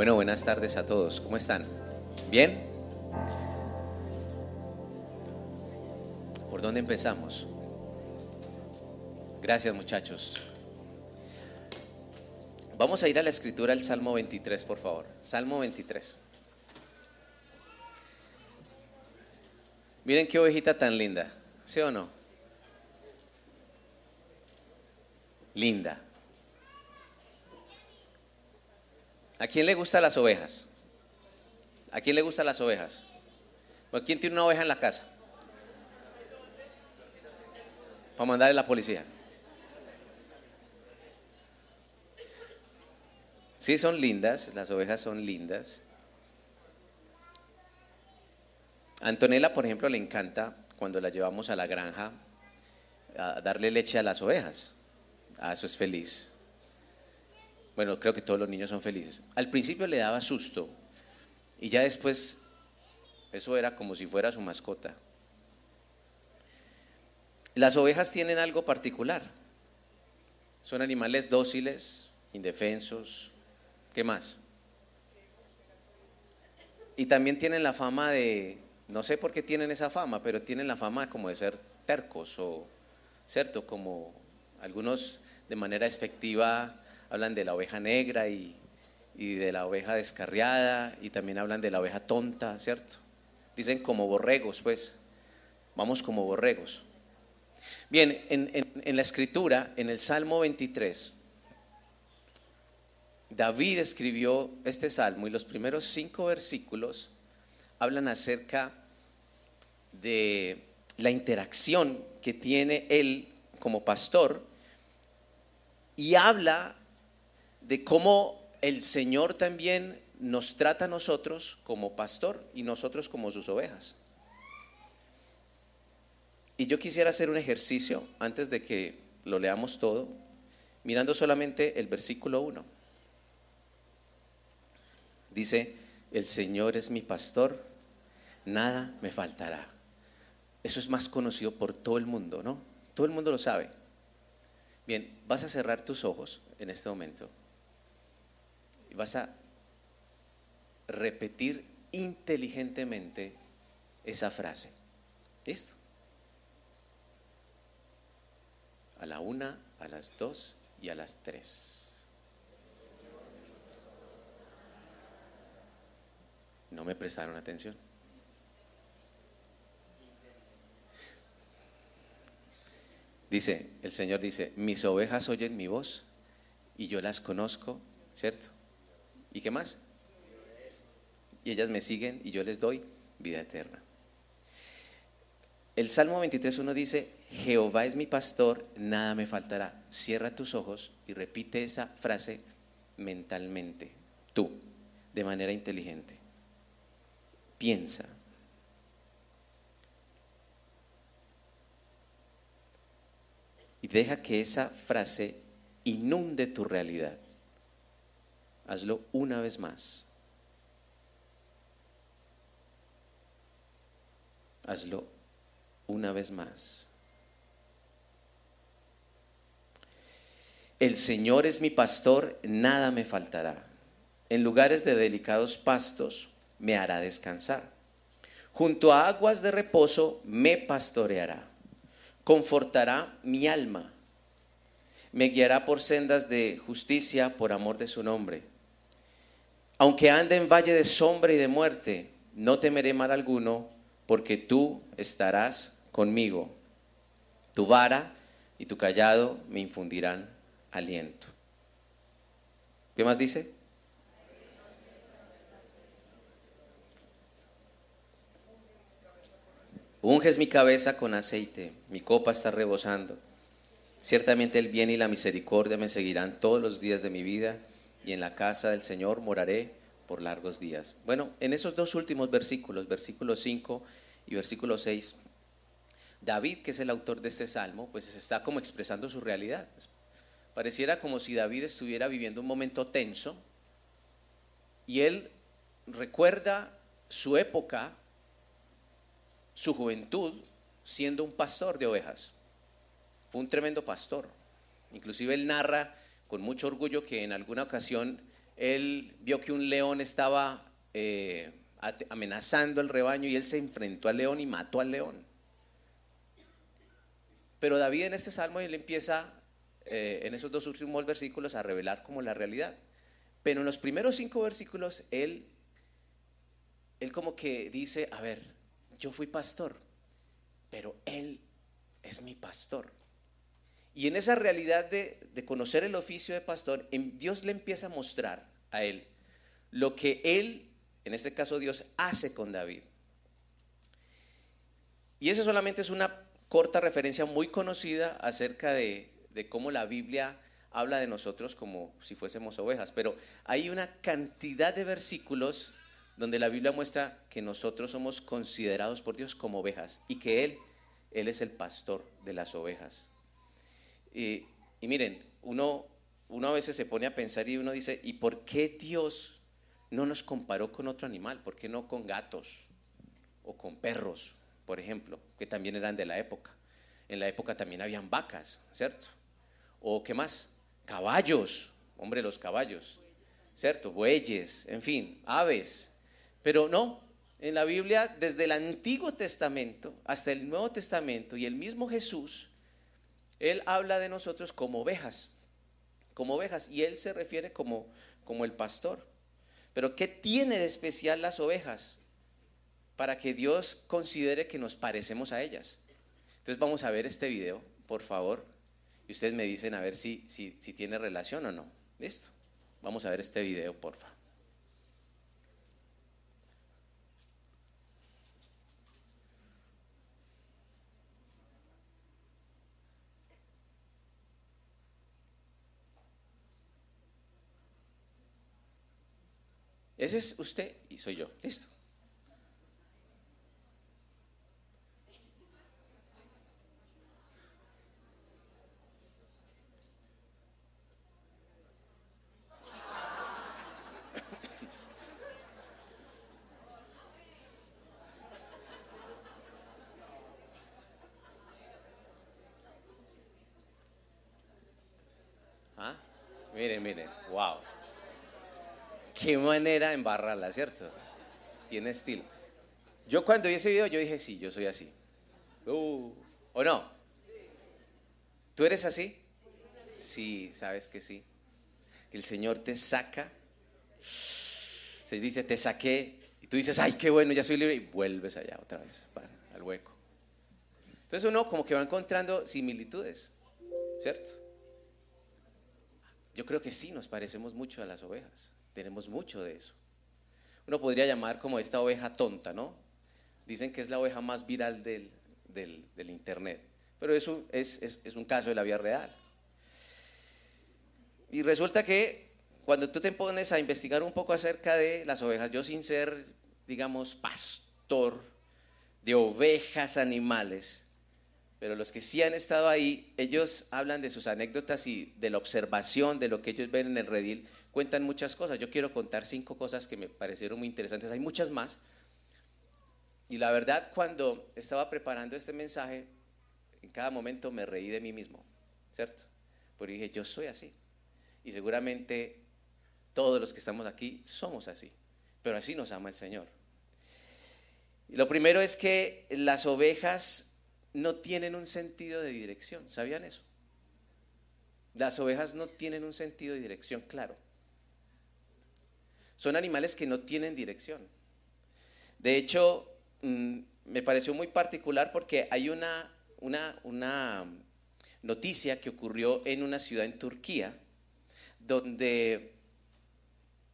Bueno, buenas tardes a todos. ¿Cómo están? ¿Bien? ¿Por dónde empezamos? Gracias muchachos. Vamos a ir a la escritura el Salmo 23, por favor. Salmo 23. Miren qué ovejita tan linda, ¿sí o no? Linda. ¿A quién le gustan las ovejas? ¿A quién le gustan las ovejas? ¿A quién tiene una oveja en la casa? Para mandarle a la policía. Sí, son lindas, las ovejas son lindas. A Antonella, por ejemplo, le encanta cuando la llevamos a la granja a darle leche a las ovejas. A eso es feliz. Bueno, creo que todos los niños son felices. Al principio le daba susto y ya después eso era como si fuera su mascota. Las ovejas tienen algo particular. Son animales dóciles, indefensos. ¿Qué más? Y también tienen la fama de, no sé por qué tienen esa fama, pero tienen la fama como de ser tercos o, ¿cierto? Como algunos de manera despectiva hablan de la oveja negra y, de la oveja descarriada y también hablan de la oveja tonta, ¿cierto? Dicen como borregos, pues, vamos como borregos. Bien, en, en la escritura, en el Salmo 23, David escribió este salmo y los primeros cinco versículos hablan acerca de la interacción que tiene él como pastor y habla de cómo el Señor también nos trata a nosotros como pastor y nosotros como sus ovejas. Y yo quisiera hacer un ejercicio antes de que lo leamos todo, mirando solamente el versículo 1. Dice, el Señor es mi pastor, nada me faltará. Eso es más conocido por todo el mundo, ¿no? Todo el mundo lo sabe. Bien, vas a cerrar tus ojos en este momento y vas a repetir inteligentemente esa frase. ¿Listo? A la una, a las dos y a las tres. No me prestaron atención. Dice, el Señor dice, mis ovejas oyen mi voz y yo las conozco, ¿cierto? ¿Y qué más? Y ellas me siguen y yo les doy vida eterna. El Salmo 23.1 dice, Jehová es mi pastor, nada me faltará. Cierra tus ojos y repite esa frase mentalmente, tú, de manera inteligente. Piensa. Y deja que esa frase inunde tu realidad. Hazlo una vez más. Hazlo una vez más. El Señor es mi pastor, nada me faltará. En lugares de delicados pastos me hará descansar. Junto a aguas de reposo me pastoreará. Confortará mi alma. Me guiará por sendas de justicia por amor de su nombre. Aunque ande en valle de sombra y de muerte, no temeré mal alguno, porque tú estarás conmigo. Tu vara y tu callado me infundirán aliento. ¿Qué más dice? Unges mi cabeza con aceite, mi copa está rebosando. Ciertamente el bien y la misericordia me seguirán todos los días de mi vida y en la casa del Señor moraré por largos días. Bueno, en esos dos últimos versículos, versículo 5 y versículo 6, David, que es el autor de este salmo, pues está como expresando su realidad. Pareciera como si David estuviera viviendo un momento tenso y él recuerda su época, su juventud, siendo un pastor de ovejas. Fue un tremendo pastor. Inclusive él narra con mucho orgullo que en alguna ocasión él vio que un león estaba eh, amenazando el rebaño y él se enfrentó al león y mató al león. Pero David en este salmo él empieza eh, en esos dos últimos versículos a revelar como la realidad. Pero en los primeros cinco versículos él, él como que dice, a ver, yo fui pastor, pero él es mi pastor. Y en esa realidad de, de conocer el oficio de pastor, Dios le empieza a mostrar a él lo que él, en este caso Dios, hace con David. Y eso solamente es una corta referencia muy conocida acerca de, de cómo la Biblia habla de nosotros como si fuésemos ovejas, pero hay una cantidad de versículos donde la Biblia muestra que nosotros somos considerados por Dios como ovejas y que Él, Él es el pastor de las ovejas. Y, miren, uno, uno a veces se pone a pensar y uno dice, ¿y por qué Dios no nos comparó con otro animal? ¿Por qué no con gatos o con perros, por ejemplo, que también eran de la época? En la época también habían vacas, ¿cierto? ¿O qué más? Caballos, hombre, los caballos, ¿cierto? Bueyes, en fin, aves. Pero no, en la Biblia, desde el Antiguo Testamento hasta el Nuevo Testamento y el mismo Jesús, Él habla de nosotros como ovejas, como ovejas, y Él se refiere como, como el pastor. Pero ¿qué tiene de especial las ovejas para que Dios considere que nos parecemos a ellas? Entonces vamos a ver este video, por favor. Y ustedes me dicen a ver si, si, si tiene relación o no. ¿Listo? Vamos a ver este video, porfa. Ese es usted y soy yo. Listo. Miren, miren, wow. Qué manera embarrarla, ¿cierto? Tiene estilo. Yo cuando vi ese video, yo dije, sí, yo soy así. Uh, ¿O no? ¿Tú eres así? Sí, sabes que sí. El Señor te saca, se dice, te saqué, y tú dices, ay, qué bueno, ya soy libre, y vuelves allá otra vez, al hueco. Entonces uno como que va encontrando similitudes, ¿cierto? Yo creo que sí nos parecemos mucho a las ovejas. Tenemos mucho de eso. Uno podría llamar como esta oveja tonta, ¿no? Dicen que es la oveja más viral del, Internet. Pero eso es, es un caso de la vida real. Y resulta que cuando tú te pones a investigar un poco acerca de las ovejas, yo sin ser, digamos, pastor de ovejas animales, pero los que sí han estado ahí, ellos hablan de sus anécdotas y de la observación de lo que ellos ven en el redil, cuentan muchas cosas. Yo quiero contar cinco cosas que me parecieron muy interesantes, hay muchas más. Y la verdad, cuando estaba preparando este mensaje, en cada momento me reí de mí mismo, ¿cierto? Porque dije, yo soy así. Y seguramente todos los que estamos aquí somos así, pero así nos ama el Señor. Y lo primero es que las ovejas no tienen un sentido de dirección. ¿Sabían eso? Las ovejas no tienen un sentido de dirección claro. Son animales que no tienen dirección. De hecho, mm, me pareció muy particular porque hay una, una, una noticia que ocurrió en una ciudad en Turquía donde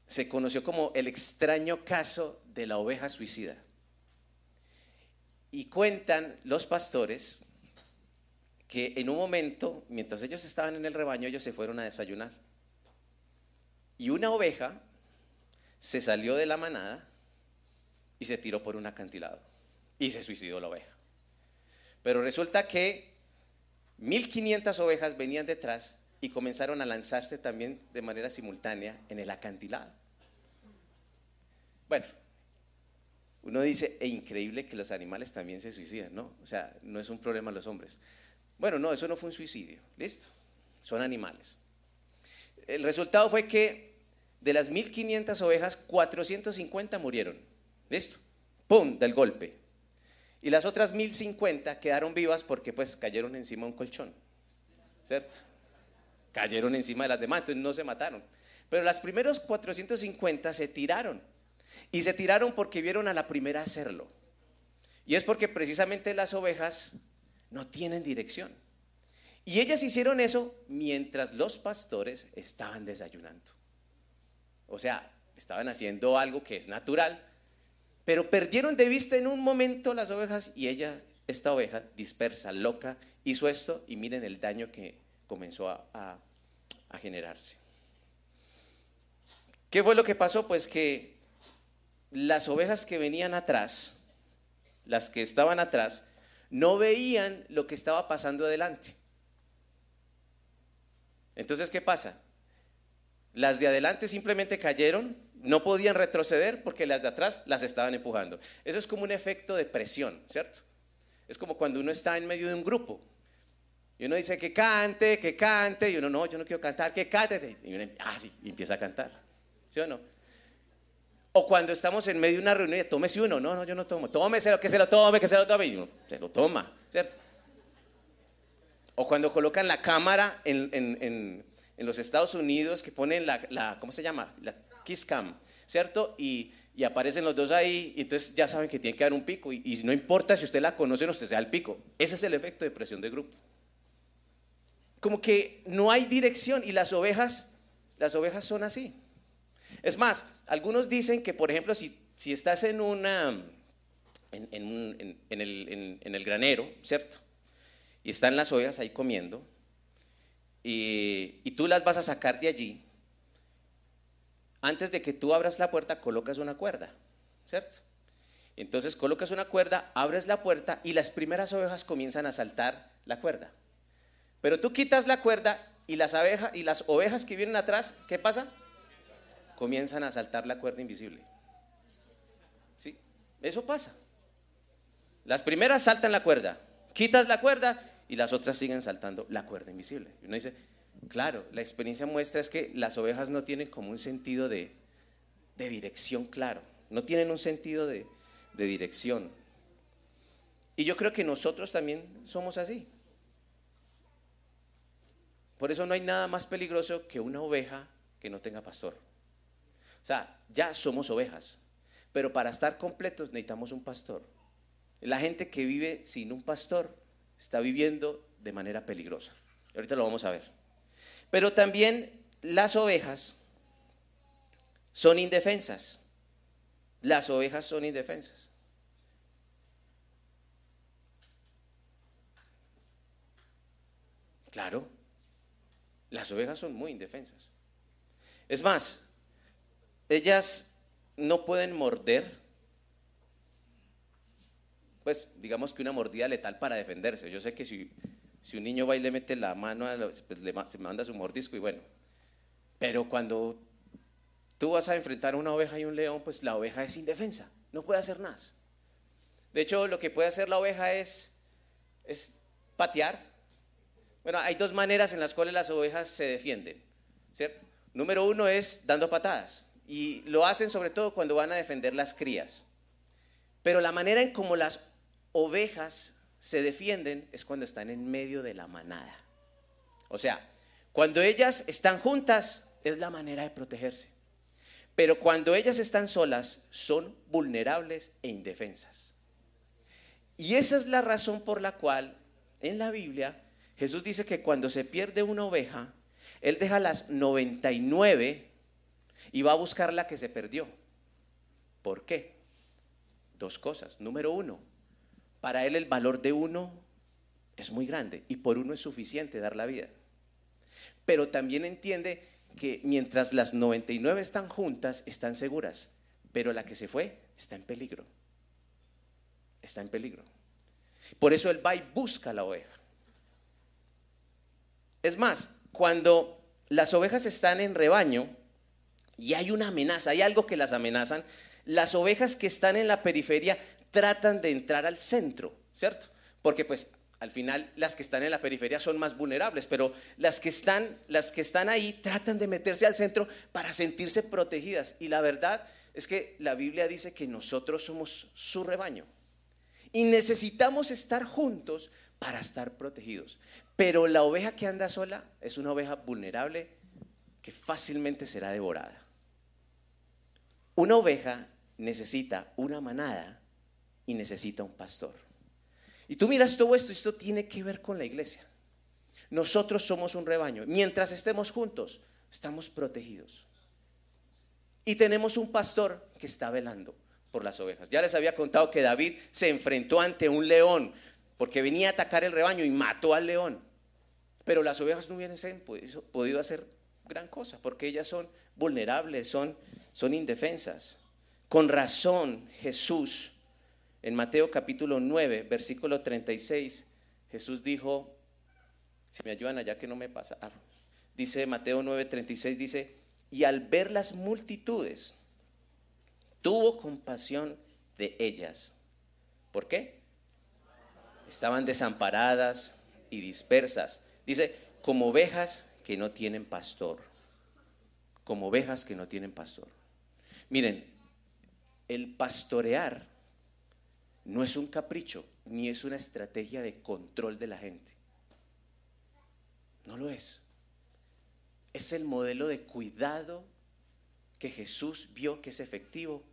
se conoció como el extraño caso de la oveja suicida. Y cuentan los pastores que en un momento, mientras ellos estaban en el rebaño, ellos se fueron a desayunar. Y una oveja se salió de la manada y se tiró por un acantilado. Y se suicidó la oveja. Pero resulta que 1500 ovejas venían detrás y comenzaron a lanzarse también de manera simultánea en el acantilado. Bueno, uno dice, e increíble que los animales también se suicidan, ¿no? O sea, no es un problema los hombres. Bueno, no, eso no fue un suicidio, listo, son animales. El resultado fue que de las 1500 ovejas, 450 murieron. ¿Listo? ¡Pum! Del golpe. Y las otras 1050 quedaron vivas porque pues cayeron encima de un colchón. ¿Cierto? Cayeron encima de las demás, entonces no se mataron. Pero las primeros 450 se tiraron. Y se tiraron porque vieron a la primera hacerlo. Y es porque precisamente las ovejas no tienen dirección. Y ellas hicieron eso mientras los pastores estaban desayunando. O sea, estaban haciendo algo que es natural, pero perdieron de vista en un momento las ovejas y ella, esta oveja dispersa, loca, hizo esto y miren el daño que comenzó a, a generarse. ¿Qué fue lo que pasó? Pues que las ovejas que venían atrás, las que estaban atrás, no veían lo que estaba pasando adelante. Entonces, ¿qué pasa? Las de adelante simplemente cayeron, no podían retroceder porque las de atrás las estaban empujando. Eso es como un efecto de presión, ¿cierto? Es como cuando uno está en medio de un grupo y uno dice que cante, que cante, y uno no, yo no quiero cantar, que cante. Y uno, ah, sí, y empieza a cantar. ¿Sí o no? O cuando estamos en medio de una reunión, tómese uno, no, no, yo no tomo, tómese lo que se lo tome, que se lo tome, y uno se lo toma, ¿cierto? O cuando colocan la cámara en, los Estados Unidos, que ponen la, ¿cómo se llama? La Kiss Cam, ¿cierto? Y, aparecen los dos ahí, y entonces ya saben que tiene que dar un pico, y, y no importa si usted la conoce o no, usted sea el pico. Ese es el efecto de presión de grupo. Como que no hay dirección, y las ovejas, las ovejas son así. Es más, algunos dicen que, por ejemplo, si, si estás en, una, en, en, el, en, el, granero, ¿cierto? Y están las ovejas ahí comiendo, y, tú las vas a sacar de allí, antes de que tú abras la puerta, colocas una cuerda, ¿cierto? Entonces colocas una cuerda, abres la puerta y las primeras ovejas comienzan a saltar la cuerda. Pero tú quitas la cuerda y las, y las ovejas que vienen atrás, ¿qué pasa? comienzan a saltar la cuerda invisible. ¿Sí? Eso pasa. Las primeras saltan la cuerda, quitas la cuerda y las otras siguen saltando la cuerda invisible. Y uno dice, claro, la experiencia muestra es que las ovejas no tienen como un sentido de, dirección claro, no tienen un sentido de, de dirección. Y yo creo que nosotros también somos así. Por eso no hay nada más peligroso que una oveja que no tenga pastor. O sea, ya somos ovejas, pero para estar completos necesitamos un pastor. La gente que vive sin un pastor está viviendo de manera peligrosa. Ahorita lo vamos a ver. Pero también las ovejas son indefensas. Las ovejas son indefensas. Claro, las ovejas son muy indefensas. Es más, ellas no pueden morder, pues digamos que una mordida letal para defenderse. Yo sé que si, un niño va y le mete la mano, pues le, se manda su mordisco y bueno, pero cuando tú vas a enfrentar a una oveja y un león, pues la oveja es indefensa, no puede hacer nada. De hecho, lo que puede hacer la oveja es, es patear. Bueno, hay dos maneras en las cuales las ovejas se defienden, ¿cierto? Número uno es dando patadas. Y lo hacen sobre todo cuando van a defender las crías. Pero la manera en como las ovejas se defienden es cuando están en medio de la manada. O sea, cuando ellas están juntas es la manera de protegerse. Pero cuando ellas están solas son vulnerables e indefensas. Y esa es la razón por la cual en la Biblia Jesús dice que cuando se pierde una oveja, Él deja las 99 y va a buscar la que se perdió. ¿Por qué? Dos cosas. Número uno, para él el valor de uno es muy grande y por uno es suficiente dar la vida. Pero también entiende que mientras las 99 están juntas, están seguras, pero la que se fue está en peligro. Está en peligro. Por eso él va y busca la oveja. Es más, cuando las ovejas están en rebaño, y hay una amenaza, hay algo que las amenazan. Las ovejas que están en la periferia tratan de entrar al centro, ¿cierto? Porque pues al final las que están en la periferia son más vulnerables, pero las que están, las que están ahí tratan de meterse al centro para sentirse protegidas. Y la verdad es que la Biblia dice que nosotros somos su rebaño y necesitamos estar juntos para estar protegidos. Pero la oveja que anda sola es una oveja vulnerable que fácilmente será devorada. Una oveja necesita una manada y necesita un pastor. Y tú miras todo esto, esto tiene que ver con la iglesia. Nosotros somos un rebaño. Mientras estemos juntos, estamos protegidos. Y tenemos un pastor que está velando por las ovejas. Ya les había contado que David se enfrentó ante un león porque venía a atacar el rebaño y mató al león. Pero las ovejas no hubieran podido hacer gran cosa porque ellas son vulnerables, son, son indefensas. Con razón Jesús en Mateo capítulo 9, versículo 36, Jesús dijo, si me ayudan allá que no me pasa, dice Mateo 9, 36, dice, y al ver las multitudes, tuvo compasión de ellas. ¿Por qué? Estaban desamparadas y dispersas. Dice, como ovejas que no tienen pastor. Como ovejas que no tienen pastor. Miren, el pastorear no es un capricho, ni es una estrategia de control de la gente. No lo es. Es el modelo de cuidado que Jesús vio que es efectivo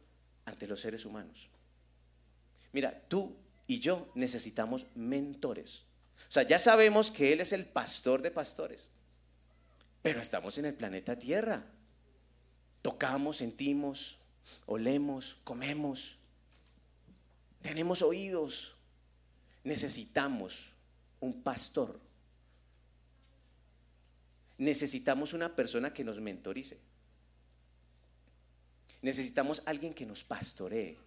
ante los seres humanos. Mira, tú y yo necesitamos mentores. O sea, ya sabemos que Él es el pastor de pastores, pero estamos en el planeta Tierra. Tocamos, sentimos, olemos, comemos. Tenemos oídos. Necesitamos un pastor. Necesitamos una persona que nos mentorice. Necesitamos alguien que nos pastoree.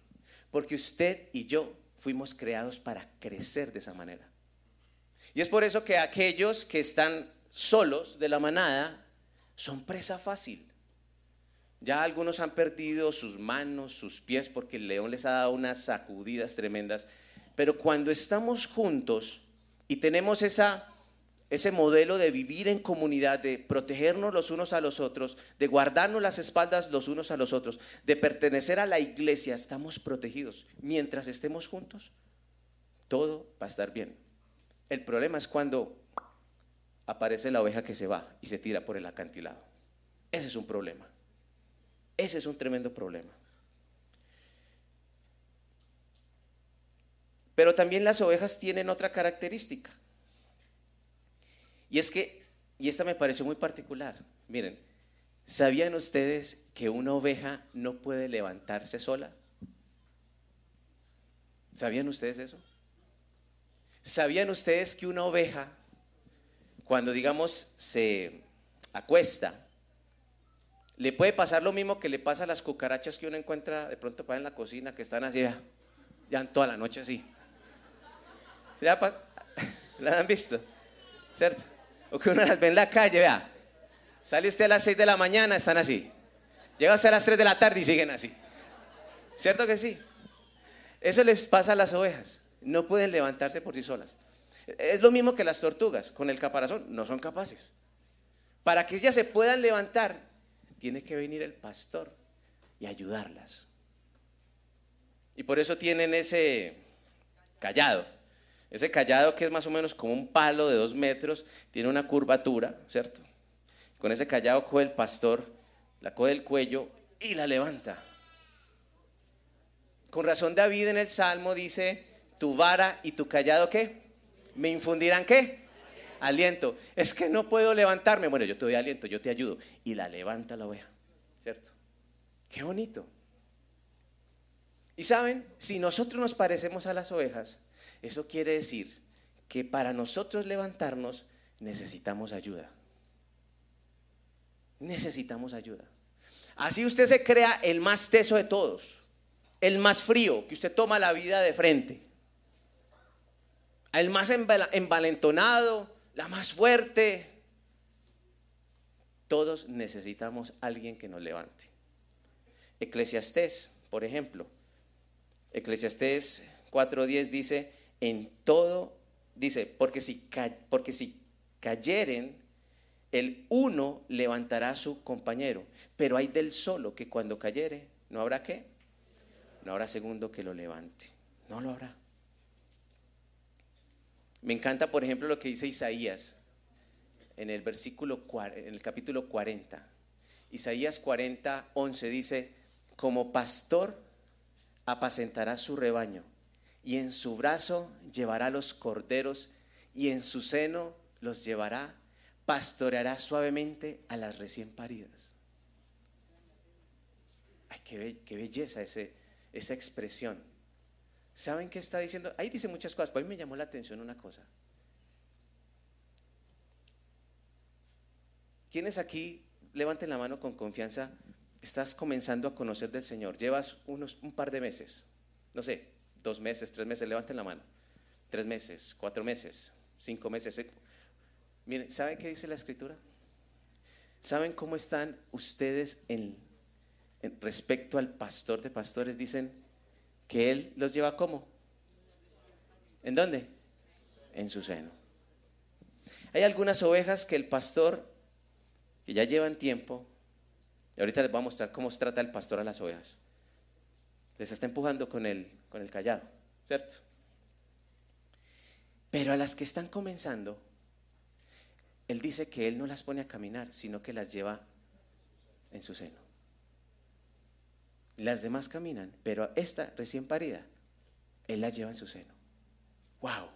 Porque usted y yo fuimos creados para crecer de esa manera. Y es por eso que aquellos que están solos de la manada son presa fácil. Ya algunos han perdido sus manos, sus pies, porque el león les ha dado unas sacudidas tremendas. Pero cuando estamos juntos y tenemos ese modelo de vivir en comunidad, de protegernos los unos a los otros, de guardarnos las espaldas los unos a los otros, de pertenecer a la iglesia, estamos protegidos. Mientras estemos juntos, todo va a estar bien. El problema es cuando aparece la oveja que se va y se tira por el acantilado. Ese es un problema. Ese es un tremendo problema. Pero también las ovejas tienen otra característica. Y es que, y esta me pareció muy particular, miren, ¿sabían ustedes que una oveja no puede levantarse sola? ¿Sabían ustedes eso? ¿Sabían ustedes que una oveja, cuando digamos se acuesta, le puede pasar lo mismo que le pasa a las cucarachas que uno encuentra de pronto para en la cocina, que están así, ya, ya toda la noche así. ¿La han visto? ¿Cierto? O que uno las ve en la calle, vea. Sale usted a las 6 de la mañana, están así. Llega usted a las 3 de la tarde y siguen así. ¿Cierto que sí? Eso les pasa a las ovejas. No pueden levantarse por sí solas. Es lo mismo que las tortugas, con el caparazón, no son capaces. Para que ellas se puedan levantar, tiene que venir el pastor y ayudarlas. Y por eso tienen ese callado. Ese callado que es más o menos como un palo de dos metros, tiene una curvatura, ¿cierto? Con ese callado coge el pastor, la coge el cuello y la levanta. Con razón David en el Salmo dice, tu vara y tu callado, ¿qué? ¿Me infundirán qué? Aliento. Es que no puedo levantarme. Bueno, yo te doy aliento, yo te ayudo. Y la levanta la oveja, ¿cierto? Qué bonito. Y saben, si nosotros nos parecemos a las ovejas, eso quiere decir que para nosotros levantarnos necesitamos ayuda. Necesitamos ayuda. Así usted se crea el más teso de todos, el más frío, que usted toma la vida de frente, el más envalentonado, la más fuerte. Todos necesitamos alguien que nos levante. Eclesiastés, por ejemplo. Eclesiastés 4.10 dice, en todo dice, porque si, porque si cayeren, el uno levantará a su compañero, pero hay del solo que cuando cayere, ¿no habrá qué? No habrá segundo que lo levante, no lo habrá. Me encanta, por ejemplo, lo que dice Isaías en el versículo en el capítulo 40. Isaías 40, 11 dice, como pastor apacentará su rebaño y en su brazo llevará los corderos y en su seno los llevará, pastoreará suavemente a las recién paridas. Ay, qué, belleza ese, esa expresión. ¿Saben qué está diciendo? Ahí dice muchas cosas, pero a mí me llamó la atención una cosa. ¿Quiénes aquí, levanten la mano con confianza, estás comenzando a conocer del Señor? Llevas unos, un par de meses, no sé, dos meses, tres meses, levanten la mano. Tres meses, cuatro meses, cinco meses. Miren, ¿saben qué dice la escritura? ¿Saben cómo están ustedes en, respecto al pastor de pastores? Dicen que él los lleva como. ¿En dónde? En su seno. Hay algunas ovejas que el pastor, que ya llevan tiempo, y ahorita les voy a mostrar cómo trata el pastor a las ovejas. Les está empujando con el, con el callado, ¿cierto? Pero a las que están comenzando, Él dice que Él no las pone a caminar, sino que las lleva en su seno. Las demás caminan, pero esta recién parida, Él la lleva en su seno. ¡Wow!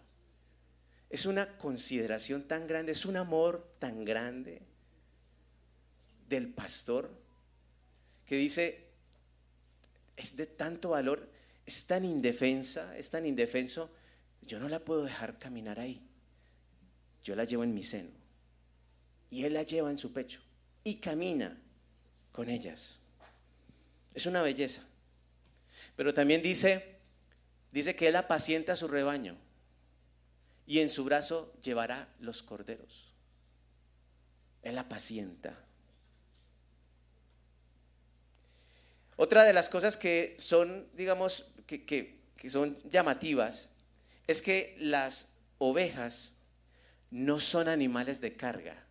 Es una consideración tan grande, es un amor tan grande del pastor que dice, es de tanto valor, es tan indefensa, es tan indefenso, yo no la puedo dejar caminar ahí. Yo la llevo en mi seno. Y Él la lleva en su pecho y camina con ellas. Es una belleza. Pero también dice, dice que Él apacienta su rebaño y en su brazo llevará los corderos. Él apacienta. Otra de las cosas que son, digamos, que, son llamativas es que las ovejas no son animales de carga.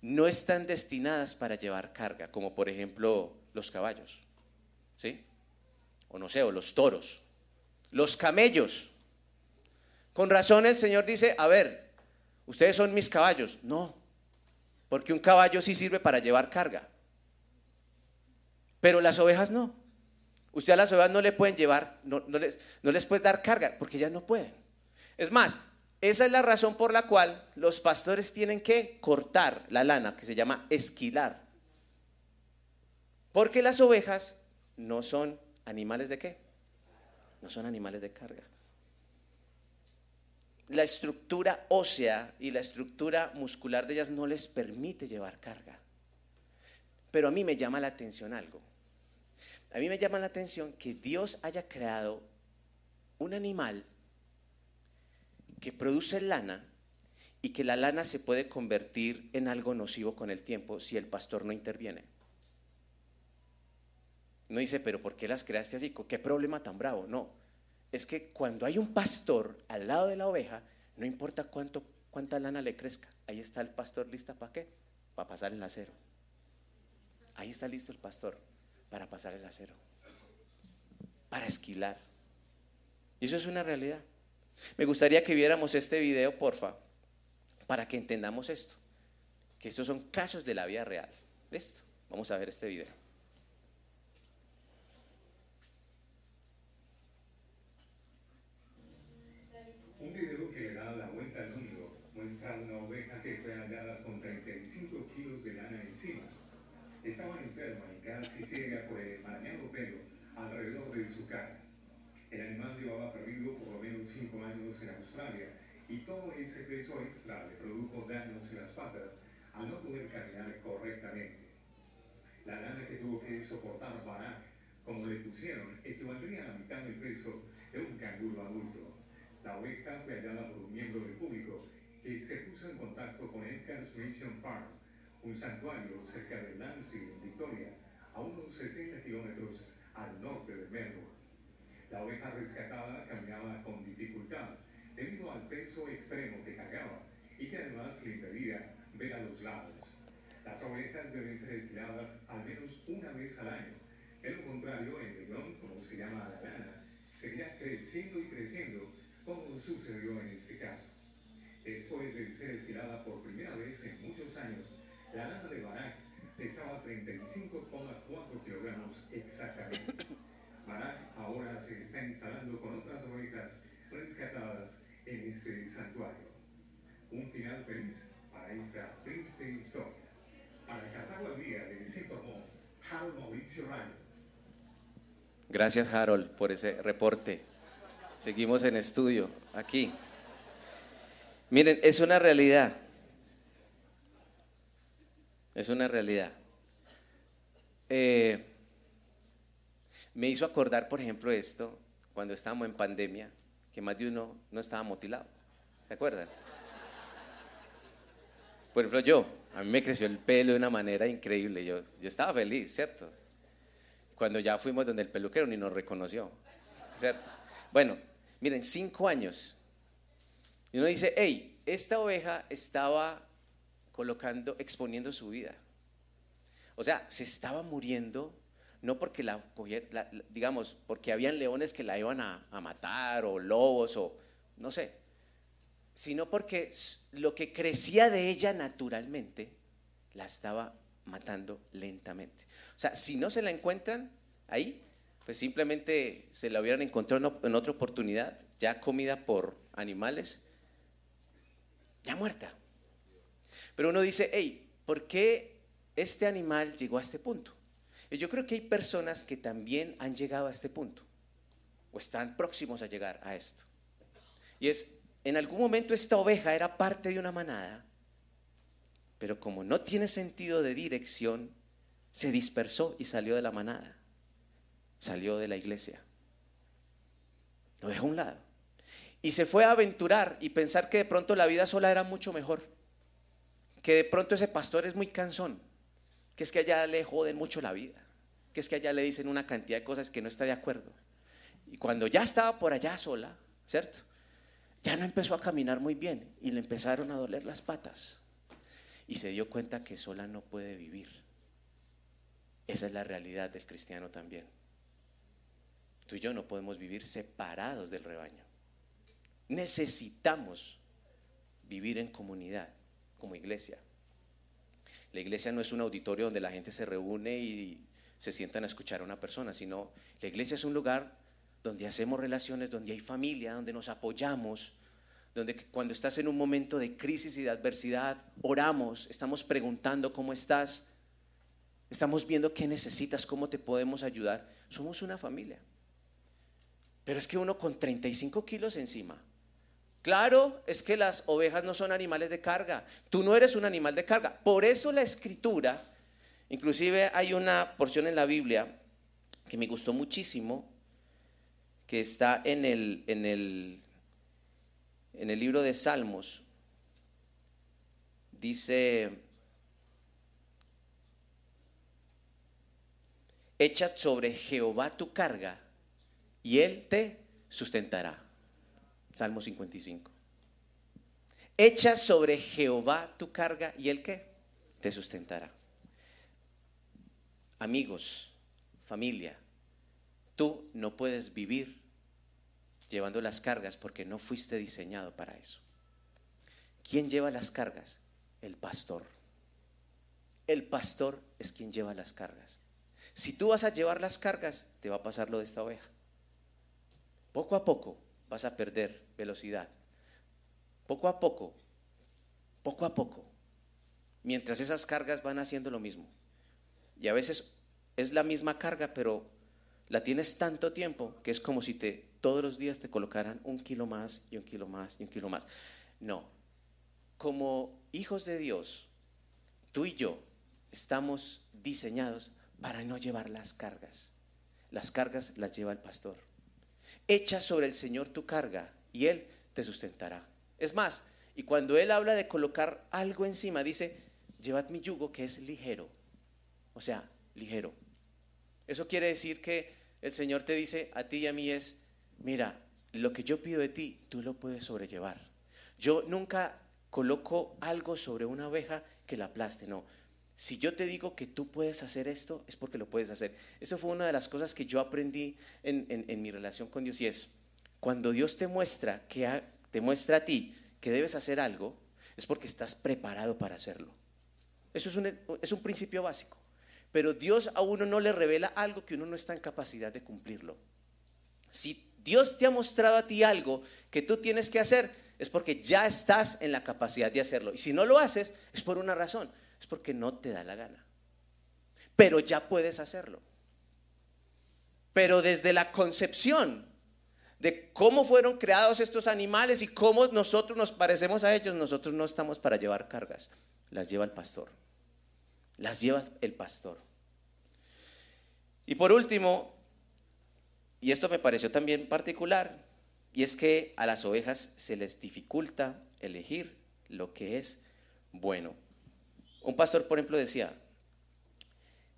No están destinadas para llevar carga, como por ejemplo los caballos, ¿sí? O no sé, o los toros, los camellos. Con razón el Señor dice, a ver, ustedes son mis caballos. No, porque un caballo sí sirve para llevar carga. Pero las ovejas no. Usted a las ovejas no le pueden llevar, no, les, no les puede dar carga, porque ellas no pueden. Es más, esa es la razón por la cual los pastores tienen que cortar la lana, que se llama esquilar. Porque las ovejas no son animales de qué? No son animales de carga. La estructura ósea y la estructura muscular de ellas no les permite llevar carga. Pero a mí me llama la atención algo. A mí me llama la atención que Dios haya creado un animal que produce lana y que la lana se puede convertir en algo nocivo con el tiempo si el pastor no interviene. No dice, pero ¿por qué las creaste así? ¿Qué problema tan bravo? No, es que cuando hay un pastor al lado de la oveja, no importa cuánto, cuánta lana le crezca, ahí está el pastor lista para qué? Para pasar el acero. Ahí está listo el pastor para pasar el acero, para esquilar. Y eso es una realidad. Me gustaría que viéramos este video, porfa, para que entendamos esto, que estos son casos de la vida real. ¿Listo? Vamos a ver este video. Un video que le da la vuelta al mundo muestra una oveja que fue hallada con 35 kilos de lana encima estaba enferma ciega por el enmarañado pelo alrededor de su cara. El animal llevaba perdido por lo menos cinco años en Australia y todo ese peso extra le produjo daños en las patas al no poder caminar correctamente. La lana que tuvo que soportar Barak, como le pusieron, equivaldría a la mitad del peso de un canguro adulto. La oveja fue hallada por un miembro del público que se puso en contacto con Edgar's Mission Farm un santuario cerca de en Victoria, a unos 60 kilómetros al norte de Melbourne. La oveja rescatada caminaba con dificultad debido al peso extremo que cargaba y que además le impedía ver a los lados. Las ovejas deben ser esquiladas al menos una vez al año. De lo contrario, el león, como se llama la lana, seguirá creciendo y creciendo, como sucedió en este caso. Después de ser esquilada por primera vez en muchos años, la lana de Barak pesaba 35,4 kilogramos exactamente. Barak ahora se está instalando con otras ovejas rescatadas en este santuario. Un final feliz para esta triste historia. Para Cartago al día les informó Harold Mauricio Rayo. Gracias Harold por ese reporte. Seguimos en estudio aquí. Miren, es una realidad. Es una realidad. Eh, me hizo acordar, por ejemplo, esto, cuando estábamos en pandemia, que más de uno no estaba mutilado. ¿Se acuerdan? Por ejemplo, yo, a mí me creció el pelo de una manera increíble. Yo, yo estaba feliz, ¿cierto? Cuando ya fuimos donde el peluquero ni nos reconoció, ¿cierto? Bueno, miren, cinco años. Y uno dice, hey, esta oveja estaba colocando, exponiendo su vida. O sea, se estaba muriendo, no porque la cogieran, digamos, porque habían leones que la iban a, a matar, o lobos, o no sé, sino porque lo que crecía de ella naturalmente la estaba matando lentamente. O sea, si no se la encuentran ahí, pues simplemente se la hubieran encontrado en otra oportunidad, ya comida por animales, ya muerta. Pero uno dice, hey, ¿por qué este animal llegó a este punto? Y yo creo que hay personas que también han llegado a este punto, o están próximos a llegar a esto. Y es, en algún momento esta oveja era parte de una manada, pero como no tiene sentido de dirección, se dispersó y salió de la manada, salió de la iglesia, lo dejó a un lado. Y se fue a aventurar y pensar que de pronto la vida sola era mucho mejor, que de pronto ese pastor es muy cansón, que es que allá le joden mucho la vida, que es que allá le dicen una cantidad de cosas que no está de acuerdo. Y cuando ya estaba por allá sola, ¿cierto? ya no empezó a caminar muy bien y le empezaron a doler las patas. Y se dio cuenta que sola no puede vivir. Esa es la realidad del cristiano también. Tú y yo no podemos vivir separados del rebaño. Necesitamos vivir en comunidad, como iglesia. La iglesia no es un auditorio donde la gente se reúne y se sientan a escuchar a una persona, sino la iglesia es un lugar donde hacemos relaciones, donde hay familia, donde nos apoyamos, donde cuando estás en un momento de crisis y de adversidad, oramos, estamos preguntando cómo estás, estamos viendo qué necesitas, cómo te podemos ayudar. Somos una familia. Pero es que uno con 35 kilos encima. Claro, es que las ovejas no son animales de carga. Tú no eres un animal de carga. Por eso la escritura, inclusive hay una porción en la Biblia que me gustó muchísimo, que está en el, en el, en el libro de Salmos. Dice, echa sobre Jehová tu carga y él te sustentará. Salmo 55. Echa sobre Jehová tu carga y él qué? Te sustentará. Amigos, familia, Tú no puedes vivir llevando las cargas porque no fuiste diseñado para eso. ¿Quién lleva las cargas? El pastor. El pastor es quien lleva las cargas. Si tú vas a llevar las cargas, te va a pasar lo de esta oveja. Poco a poco vas a perder velocidad. Poco a poco, poco a poco, mientras esas cargas van haciendo lo mismo. Y a veces es la misma carga, pero la tienes tanto tiempo que es como si te, todos los días te colocaran un kilo más y un kilo más y un kilo más. No, como hijos de Dios, tú y yo estamos diseñados para no llevar las cargas. Las cargas las lleva el pastor. Echa sobre el Señor tu carga y Él te sustentará. Es más, y cuando Él habla de colocar algo encima, dice, llevad mi yugo que es ligero. O sea, ligero. Eso quiere decir que el Señor te dice a ti y a mí es, mira, lo que yo pido de ti, tú lo puedes sobrellevar. Yo nunca coloco algo sobre una oveja que la aplaste, no. Si yo te digo que tú puedes hacer esto, es porque lo puedes hacer. Eso fue una de las cosas que yo aprendí en, mi relación con Dios y es, cuando Dios te muestra, que te muestra a ti que debes hacer algo, es porque estás preparado para hacerlo. Eso es un, es un principio básico. Pero Dios a uno no le revela algo que uno no está en capacidad de cumplirlo. Si Dios te ha mostrado a ti algo que tú tienes que hacer, es porque ya estás en la capacidad de hacerlo. Y si no lo haces, es por una razón, es porque no te da la gana. Pero ya puedes hacerlo. Pero desde la concepción de cómo fueron creados estos animales y cómo nosotros nos parecemos a ellos, nosotros no estamos para llevar cargas, las lleva el pastor. Las lleva el pastor. Y por último, y esto me pareció también particular, y es que a las ovejas se les dificulta elegir lo que es bueno. Un pastor, por ejemplo, decía,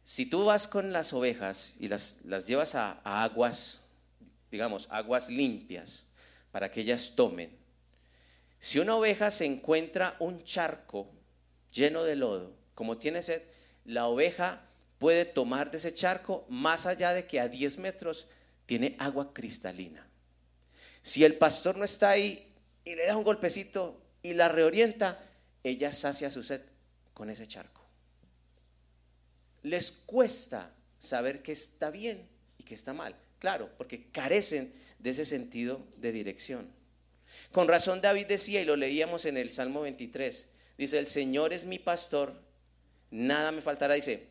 si tú vas con las ovejas y las, las llevas a, a aguas, digamos, aguas limpias, para que ellas tomen, si una oveja se encuentra un charco lleno de lodo, como tiene sed, la oveja puede tomar de ese charco más allá de que a 10 metros tiene agua cristalina. Si el pastor no está ahí y le da un golpecito y la reorienta, ella sacia su sed con ese charco. Les cuesta saber que está bien y que está mal. Claro, porque carecen de ese sentido de dirección. Con razón David decía, y lo leíamos en el Salmo 23, dice, el Señor es mi pastor, nada me faltará, dice,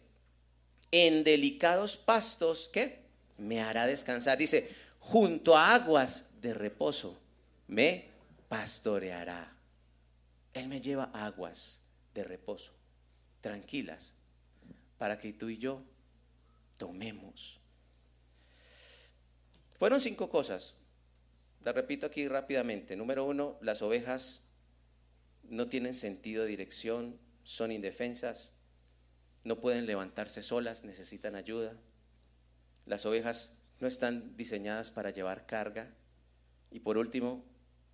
en delicados pastos, ¿qué? Me hará descansar. Dice, junto a aguas de reposo me pastoreará. Él me lleva aguas de reposo, tranquilas, para que tú y yo tomemos. Fueron cinco cosas. Las repito aquí rápidamente. Número uno, las ovejas no tienen sentido de dirección, son indefensas no pueden levantarse solas, necesitan ayuda. Las ovejas no están diseñadas para llevar carga. Y por último,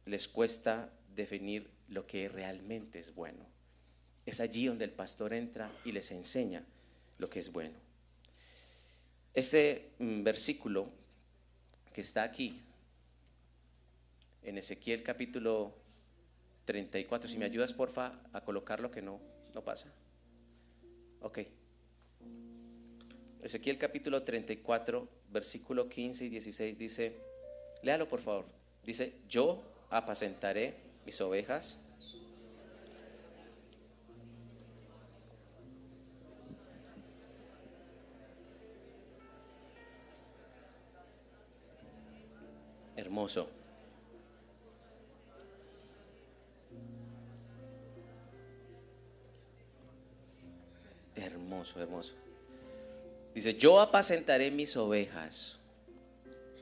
les cuesta definir lo que realmente es bueno. Es allí donde el pastor entra y les enseña lo que es bueno. Este mm, versículo que está aquí, en Ezequiel capítulo 34, si me ayudas porfa a colocarlo que no, no pasa. Ok. Ezequiel capítulo 34, versículo 15 y 16 dice, léalo por favor, dice, yo apacentaré mis ovejas. Hermoso. hermoso, hermoso. Dice, yo apacentaré mis ovejas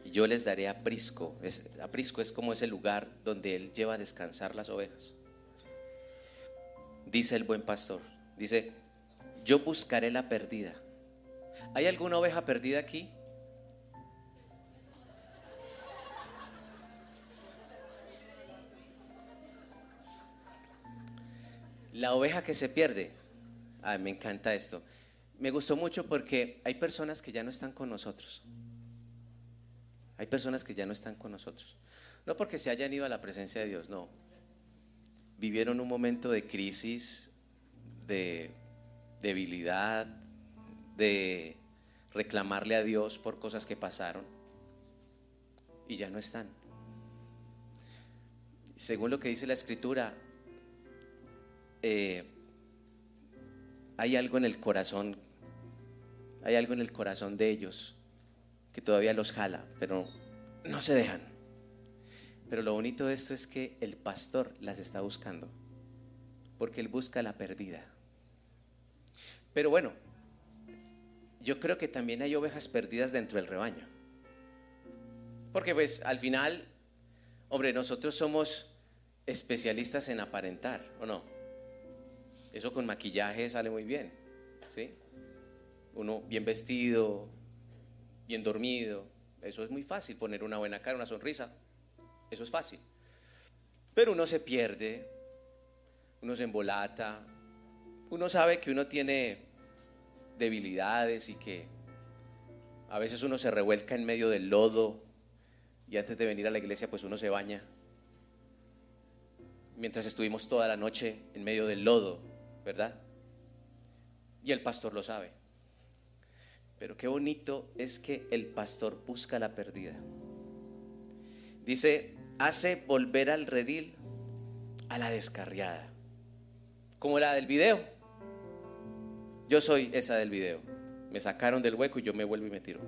y yo les daré aprisco. Aprisco es como ese lugar donde él lleva a descansar las ovejas. Dice el buen pastor, dice, yo buscaré la perdida. ¿Hay alguna oveja perdida aquí? La oveja que se pierde, Ay, me encanta esto. Me gustó mucho porque hay personas que ya no están con nosotros. Hay personas que ya no están con nosotros. No porque se hayan ido a la presencia de Dios, no. Vivieron un momento de crisis, de debilidad, de reclamarle a Dios por cosas que pasaron y ya no están. Según lo que dice la escritura, eh, hay algo en el corazón, hay algo en el corazón de ellos que todavía los jala, pero no se dejan. Pero lo bonito de esto es que el pastor las está buscando, porque él busca la perdida. Pero bueno, yo creo que también hay ovejas perdidas dentro del rebaño. Porque pues al final, hombre, nosotros somos especialistas en aparentar, ¿o no? Eso con maquillaje sale muy bien, ¿sí? Uno bien vestido, bien dormido, eso es muy fácil, poner una buena cara, una sonrisa. eso es fácil. Pero uno se pierde, uno se embolata, uno sabe que uno tiene debilidades y que a veces uno se revuelca en medio del lodo y antes de venir a la iglesia pues uno se baña. Mientras estuvimos toda la noche en medio del lodo, ¿verdad? Y el pastor lo sabe. Pero qué bonito es que el pastor busca la perdida. Dice, hace volver al redil a la descarriada. Como la del video. Yo soy esa del video. Me sacaron del hueco y yo me vuelvo y me tiro.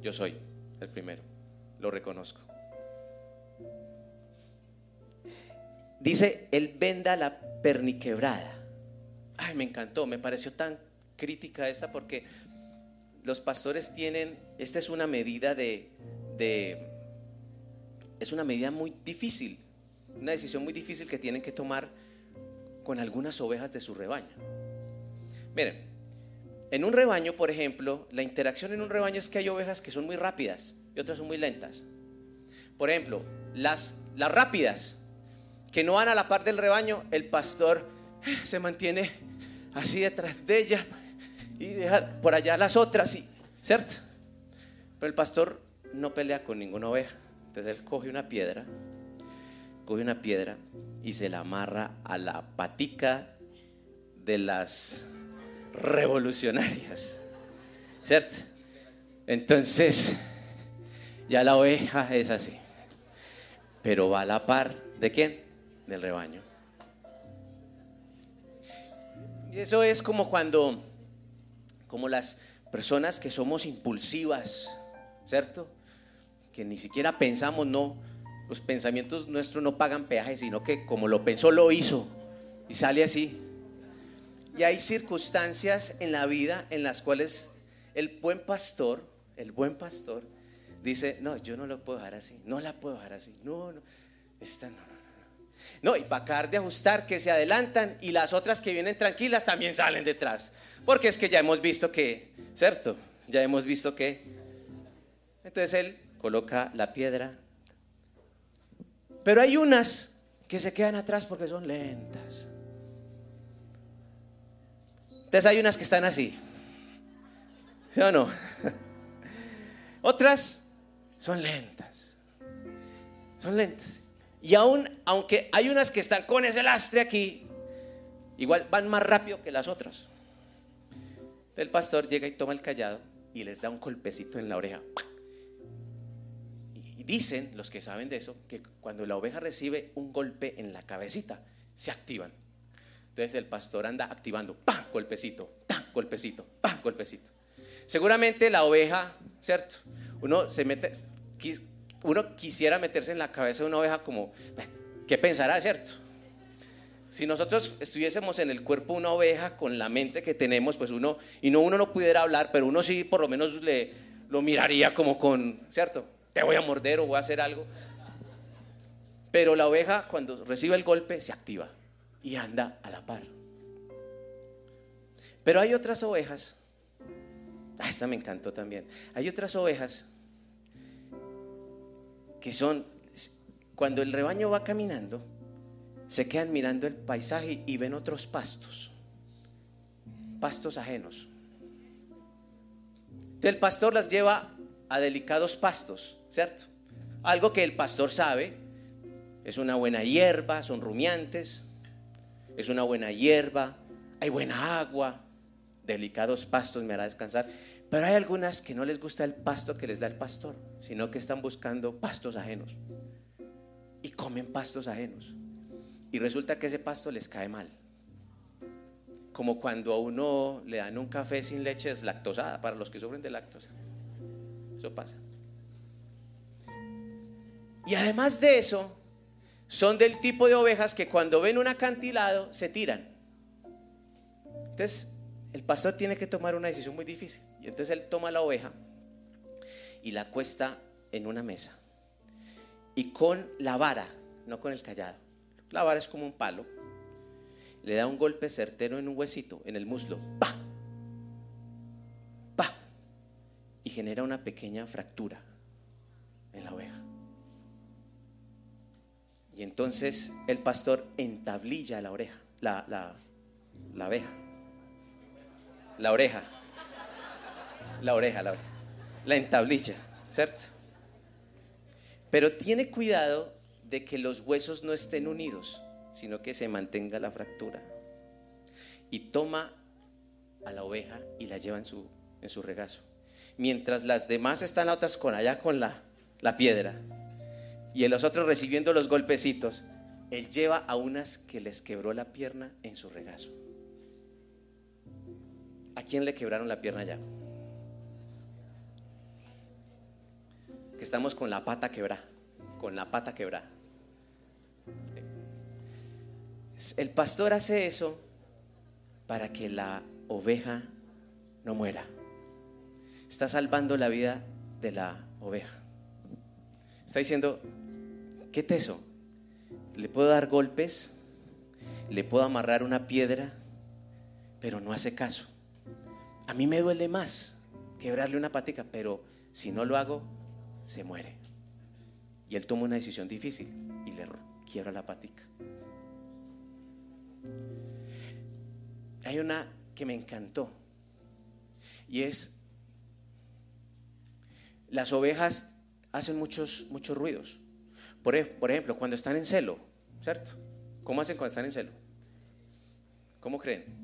Yo soy el primero. Lo reconozco. Dice, él venda la perniquebrada. Ay, me encantó, me pareció tan crítica esta porque los pastores tienen, esta es una medida de, es una medida muy difícil, una decisión muy difícil que tienen que tomar con algunas ovejas de su rebaño. Miren, en un rebaño, por ejemplo, la interacción en un rebaño es que hay ovejas que son muy rápidas y otras son muy lentas. Por ejemplo, las, las rápidas, que no van a la par del rebaño, el pastor se mantiene así detrás de ella y deja por allá las otras, ¿cierto? Pero el pastor no pelea con ninguna oveja. Entonces él coge una piedra, coge una piedra y se la amarra a la patica de las revolucionarias, ¿cierto? Entonces, ya la oveja es así, pero va a la par de quién? Del rebaño. Eso es como cuando como las personas que somos impulsivas, ¿cierto? Que ni siquiera pensamos, no, los pensamientos nuestros no pagan peaje, sino que como lo pensó, lo hizo y sale así. Y hay circunstancias en la vida en las cuales el buen pastor, el buen pastor, dice, no, yo no lo puedo dejar así, no la puedo dejar así, no, no, esta no, no, y para acabar de ajustar que se adelantan y las otras que vienen tranquilas también salen detrás. Porque es que ya hemos visto que, ¿cierto? Ya hemos visto que. Entonces él coloca la piedra. Pero hay unas que se quedan atrás porque son lentas. Entonces hay unas que están así. ¿Sí o no? Otras son lentas. Son lentas. Y aún, aunque hay unas que están con ese lastre aquí, igual van más rápido que las otras. El pastor llega y toma el callado y les da un golpecito en la oreja. Y dicen los que saben de eso que cuando la oveja recibe un golpe en la cabecita, se activan. Entonces el pastor anda activando, ¡pam! Golpecito, ¡pam! Golpecito, ¡pam! Golpecito. Seguramente la oveja, ¿cierto? Uno se mete, uno quisiera meterse en la cabeza de una oveja como, ¿qué pensará, cierto? Si nosotros estuviésemos en el cuerpo de una oveja con la mente que tenemos, pues uno, y no uno no pudiera hablar, pero uno sí por lo menos le, lo miraría como con, ¿cierto? Te voy a morder o voy a hacer algo. Pero la oveja cuando recibe el golpe se activa y anda a la par. Pero hay otras ovejas, ah, esta me encantó también, hay otras ovejas que son, cuando el rebaño va caminando, se quedan mirando el paisaje y ven otros pastos, pastos ajenos. el pastor las lleva a delicados pastos, ¿cierto? Algo que el pastor sabe, es una buena hierba, son rumiantes, es una buena hierba, hay buena agua, delicados pastos me hará descansar. Pero hay algunas que no les gusta el pasto que les da el pastor, sino que están buscando pastos ajenos. Y comen pastos ajenos. Y resulta que ese pasto les cae mal. Como cuando a uno le dan un café sin leche deslactosada para los que sufren de lactosa. Eso pasa. Y además de eso, son del tipo de ovejas que cuando ven un acantilado se tiran. Entonces, el pastor tiene que tomar una decisión muy difícil. Y entonces él toma la oveja y la cuesta en una mesa. Y con la vara, no con el callado. La vara es como un palo. Le da un golpe certero en un huesito, en el muslo. ¡Pa! ¡Pa! Y genera una pequeña fractura en la oveja. Y entonces el pastor entablilla la oreja, la, la, la la oreja, la oreja, la oreja, la entablilla, ¿cierto? Pero tiene cuidado de que los huesos no estén unidos, sino que se mantenga la fractura. Y toma a la oveja y la lleva en su, en regazo. Mientras las demás están otras con allá con la, la piedra y los otros recibiendo los golpecitos, él lleva a unas que les quebró la pierna en su regazo. ¿A quién le quebraron la pierna allá? Que estamos con la pata quebrada, con la pata quebrada. El pastor hace eso para que la oveja no muera. Está salvando la vida de la oveja. Está diciendo, qué teso. Le puedo dar golpes, le puedo amarrar una piedra, pero no hace caso. A mí me duele más quebrarle una patica, pero si no lo hago, se muere. Y él toma una decisión difícil y le quiebra la patica. Hay una que me encantó y es las ovejas hacen muchos muchos ruidos. Por, ejemplo, cuando están en celo, ¿cierto? ¿Cómo hacen cuando están en celo? ¿Cómo creen?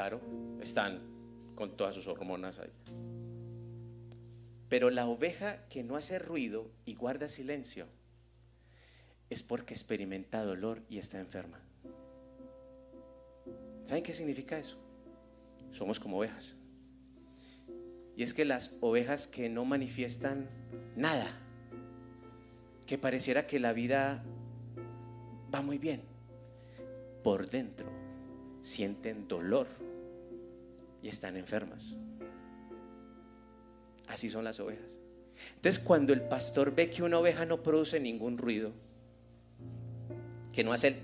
Claro, están con todas sus hormonas ahí. Pero la oveja que no hace ruido y guarda silencio es porque experimenta dolor y está enferma. ¿Saben qué significa eso? Somos como ovejas. Y es que las ovejas que no manifiestan nada, que pareciera que la vida va muy bien, por dentro sienten dolor y están enfermas. Así son las ovejas. Entonces cuando el pastor ve que una oveja no produce ningún ruido, que no hace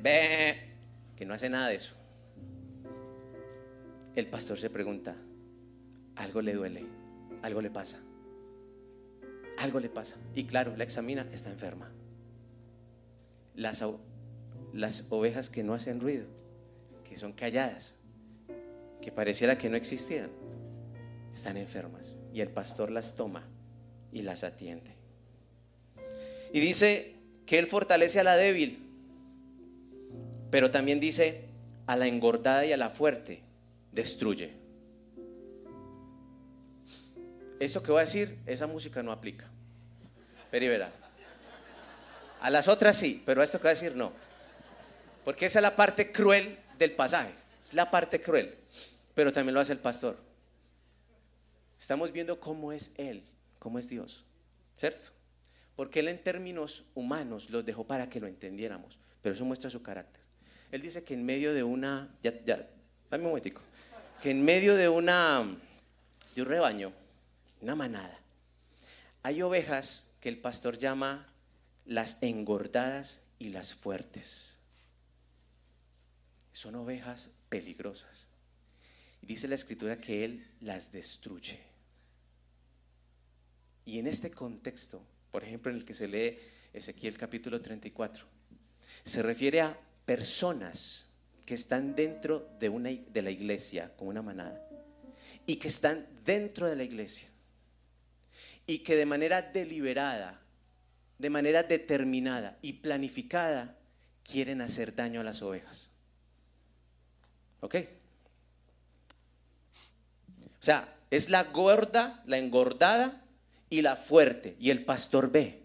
que no hace nada de eso, el pastor se pregunta, algo le duele, algo le pasa, algo le pasa. Y claro, la examina, está enferma. Las, las ovejas que no hacen ruido, que son calladas, que pareciera que no existieran, están enfermas y el pastor las toma y las atiende. Y dice que Él fortalece a la débil, pero también dice a la engordada y a la fuerte destruye. Esto que voy a decir, esa música no aplica. Pero verá. A las otras sí, pero a esto que voy a decir no. Porque esa es la parte cruel del pasaje. Es la parte cruel. Pero también lo hace el pastor. Estamos viendo cómo es Él, cómo es Dios, ¿cierto? Porque Él en términos humanos los dejó para que lo entendiéramos, pero eso muestra su carácter. Él dice que en medio de una, ya, ya, dame un momentico, que en medio de una, de un rebaño, una manada, hay ovejas que el pastor llama las engordadas y las fuertes. Son ovejas peligrosas. Dice la escritura que Él las destruye. Y en este contexto, por ejemplo, en el que se lee Ezequiel capítulo 34, se refiere a personas que están dentro de, una, de la iglesia, como una manada, y que están dentro de la iglesia, y que de manera deliberada, de manera determinada y planificada, quieren hacer daño a las ovejas. ¿Ok? O sea, es la gorda, la engordada y la fuerte, y el pastor ve.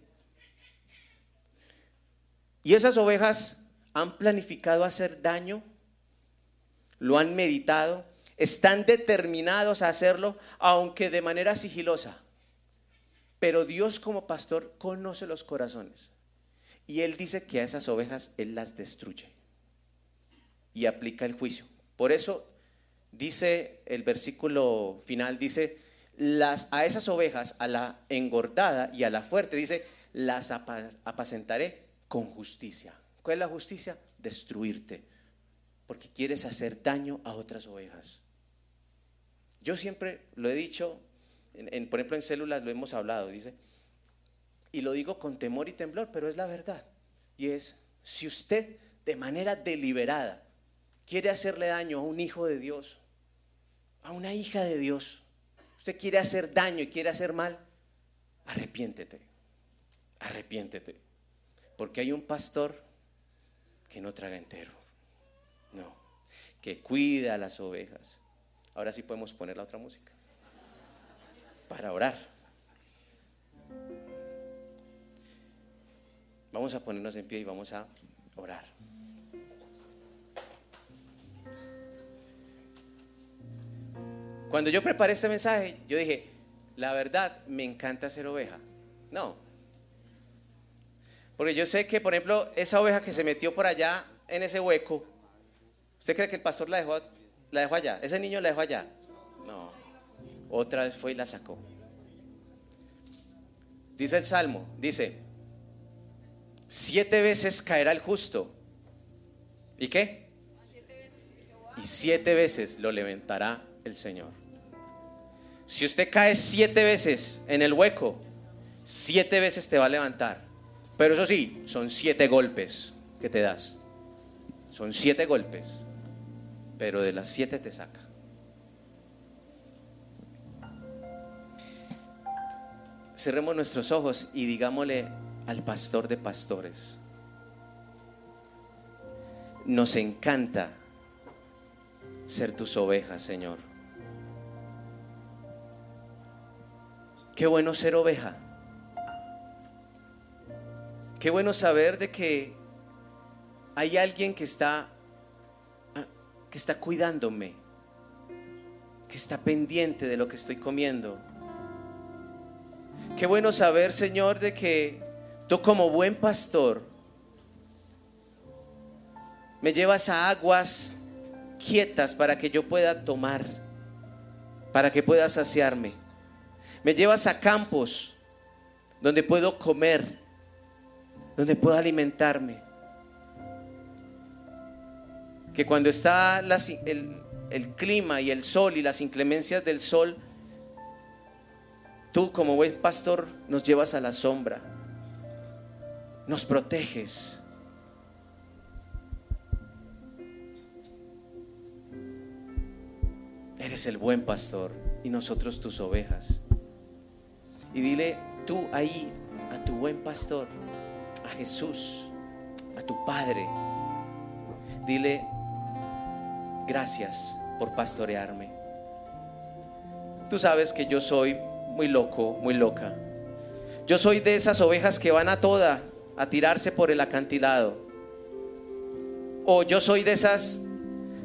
Y esas ovejas han planificado hacer daño, lo han meditado, están determinados a hacerlo, aunque de manera sigilosa. Pero Dios como pastor conoce los corazones. Y Él dice que a esas ovejas Él las destruye y aplica el juicio. Por eso dice el versículo final, dice, las, a esas ovejas, a la engordada y a la fuerte, dice, las apacentaré con justicia. ¿Cuál es la justicia? Destruirte, porque quieres hacer daño a otras ovejas. Yo siempre lo he dicho, en, por ejemplo en células lo hemos hablado, dice, y lo digo con temor y temblor, pero es la verdad. Y es, si usted de manera deliberada quiere hacerle daño a un hijo de Dios, a una hija de Dios, usted quiere hacer daño y quiere hacer mal, arrepiéntete, arrepiéntete. Porque hay un pastor que no traga entero, no, que cuida a las ovejas. Ahora sí podemos poner la otra música para orar. Vamos a ponernos en pie y vamos a orar. Cuando yo preparé este mensaje, yo dije, la verdad, me encanta ser oveja. No. Porque yo sé que, por ejemplo, esa oveja que se metió por allá en ese hueco, ¿usted cree que el pastor la dejó, la dejó allá? ¿Ese niño la dejó allá? No. Otra vez fue y la sacó. Dice el Salmo, dice, siete veces caerá el justo. ¿Y qué? Y siete veces lo levantará el Señor. Si usted cae siete veces en el hueco, siete veces te va a levantar. Pero eso sí, son siete golpes que te das. Son siete golpes. Pero de las siete te saca. Cerremos nuestros ojos y digámosle al pastor de pastores. Nos encanta ser tus ovejas, Señor. Qué bueno ser oveja. Qué bueno saber de que hay alguien que está que está cuidándome, que está pendiente de lo que estoy comiendo. Qué bueno saber, Señor, de que tú como buen pastor me llevas a aguas quietas para que yo pueda tomar, para que pueda saciarme. Me llevas a campos donde puedo comer, donde puedo alimentarme. Que cuando está el, clima y el sol y las inclemencias del sol, tú como buen pastor nos llevas a la sombra, nos proteges. Eres el buen pastor y nosotros tus ovejas y dile tú ahí a tu buen pastor, a Jesús, a tu Padre. Dile, gracias por pastorearme. Tú sabes que yo soy muy loco, muy loca. Yo soy de esas ovejas que van a toda a tirarse por el acantilado. O yo soy de esas,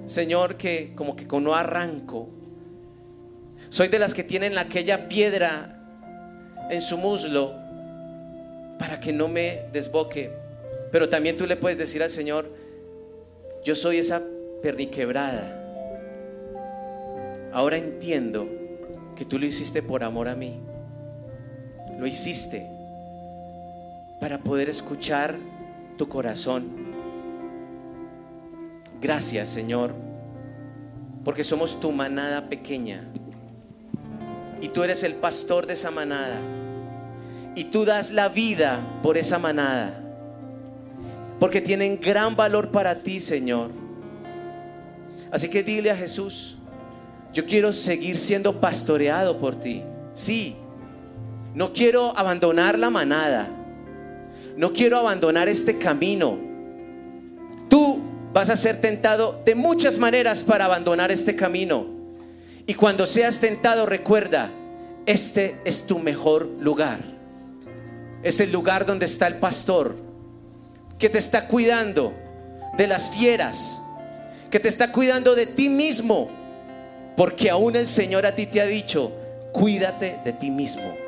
Señor, que como que no arranco. Soy de las que tienen aquella piedra en su muslo para que no me desboque. Pero también tú le puedes decir al Señor, yo soy esa perniquebrada. Ahora entiendo que tú lo hiciste por amor a mí. Lo hiciste para poder escuchar tu corazón. Gracias, Señor, porque somos tu manada pequeña y tú eres el pastor de esa manada y tú das la vida por esa manada. Porque tienen gran valor para ti, Señor. Así que dile a Jesús, yo quiero seguir siendo pastoreado por ti. Sí, no quiero abandonar la manada. No quiero abandonar este camino. Tú vas a ser tentado de muchas maneras para abandonar este camino. Y cuando seas tentado, recuerda, este es tu mejor lugar es el lugar donde está el pastor, que te está cuidando de las fieras, que te está cuidando de ti mismo, porque aún el Señor a ti te ha dicho, cuídate de ti mismo.